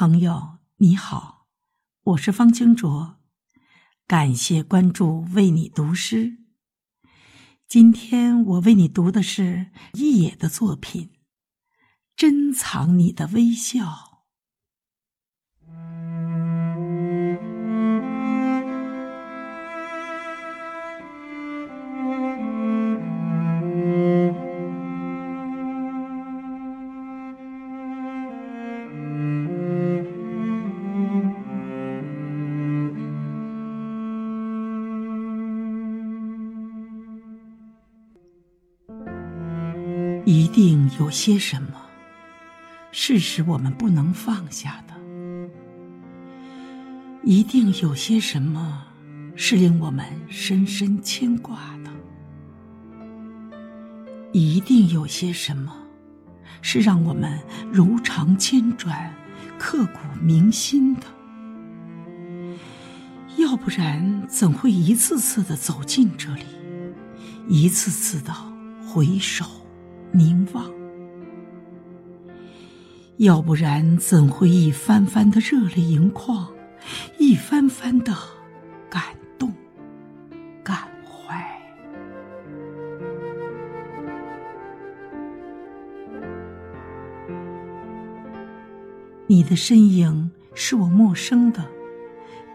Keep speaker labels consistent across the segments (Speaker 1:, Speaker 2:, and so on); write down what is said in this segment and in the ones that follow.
Speaker 1: 朋友你好，我是方清卓，感谢关注，为你读诗。今天我为你读的是一野的作品《珍藏你的微笑》。一定有些什么，是使我们不能放下的；一定有些什么，是令我们深深牵挂的；一定有些什么，是让我们柔肠千转、刻骨铭心的。要不然，怎会一次次的走进这里，一次次的回首？凝望，要不然怎会一番番的热泪盈眶，一番番的感动、感怀？你的身影是我陌生的，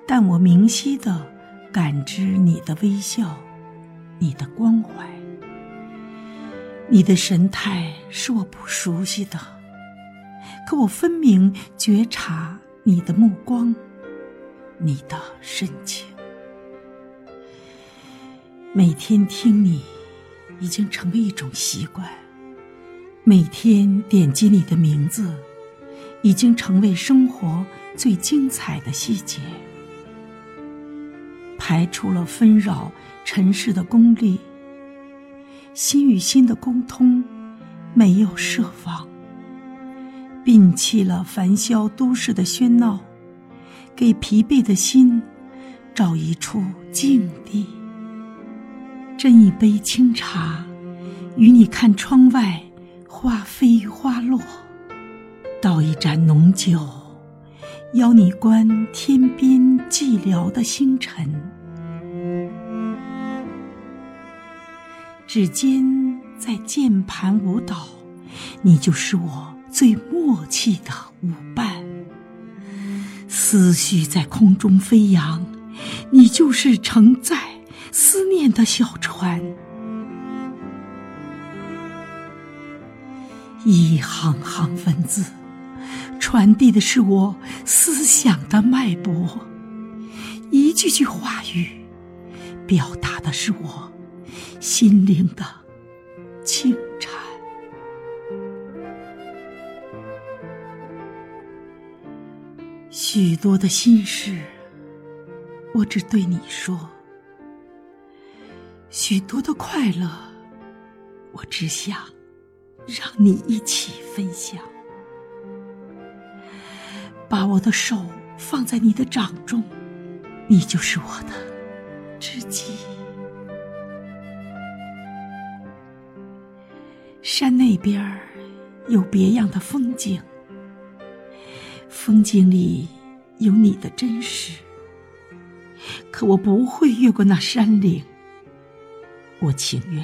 Speaker 1: 但我明晰的感知你的微笑，你的关怀。你的神态是我不熟悉的，可我分明觉察你的目光，你的深情。每天听你，已经成为一种习惯；每天点击你的名字，已经成为生活最精彩的细节。排除了纷扰尘世的功利。心与心的沟通，没有设防。摒弃了繁嚣都市的喧闹，给疲惫的心找一处静地。斟一杯清茶，与你看窗外花飞花落；倒一盏浓酒，邀你观天边寂寥的星辰。指尖在键盘舞蹈，你就是我最默契的舞伴；思绪在空中飞扬，你就是承载思念的小船。一行行文字，传递的是我思想的脉搏；一句句话语，表达的是我。心灵的清颤，许多的心事，我只对你说；许多的快乐，我只想让你一起分享。把我的手放在你的掌中，你就是我的知己。山那边儿有别样的风景，风景里有你的真实。可我不会越过那山岭，我情愿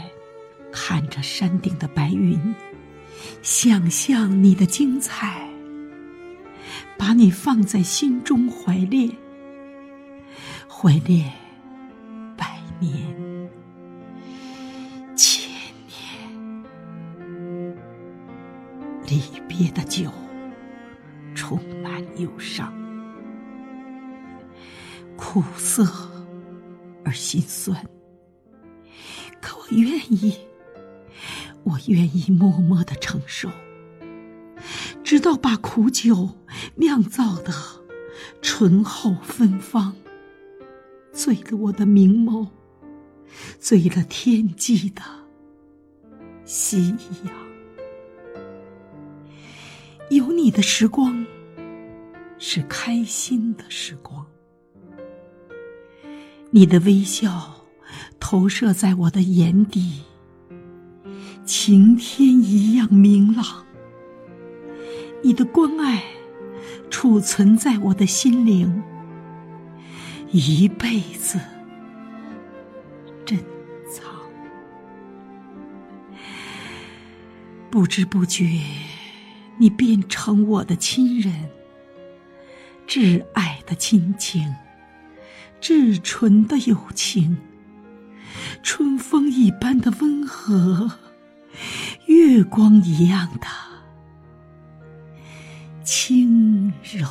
Speaker 1: 看着山顶的白云，想象你的精彩，把你放在心中怀恋，怀恋百年。离别的酒，充满忧伤，苦涩而心酸。可我愿意，我愿意默默的承受，直到把苦酒酿造的醇厚芬芳，醉了我的明眸，醉了天际的夕阳。有你的时光，是开心的时光。你的微笑投射在我的眼底，晴天一样明朗。你的关爱储存在我的心灵，一辈子珍藏。不知不觉，你变成我的亲人，挚爱的亲情，至纯的友情，春风一般的温和，月光一样的轻柔。